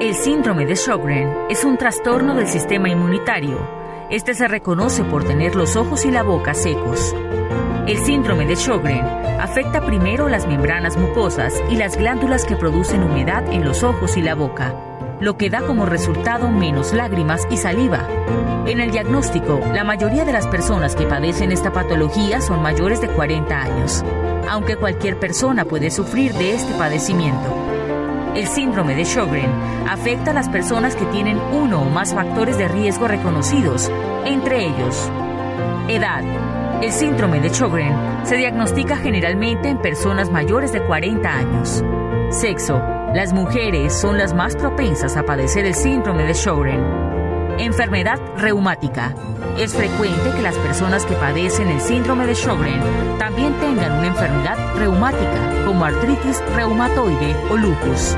El síndrome de Sjögren es un trastorno del sistema inmunitario este se reconoce por tener los ojos y la boca secos. El síndrome de Sjögren afecta primero las membranas mucosas y las glándulas que producen humedad en los ojos y la boca, lo que da como resultado menos lágrimas y saliva. En el diagnóstico, la mayoría de las personas que padecen esta patología son mayores de 40 años, aunque cualquier persona puede sufrir de este padecimiento. El síndrome de Sjögren afecta a las personas que tienen uno o más factores de riesgo reconocidos, entre ellos edad. El síndrome de Sjögren se diagnostica generalmente en personas mayores de 40 años. Sexo. Las mujeres son las más propensas a padecer el síndrome de Sjögren. Enfermedad reumática. Es frecuente que las personas que padecen el síndrome de Sjögren también tengan una enfermedad reumática como artritis reumatoide o lupus.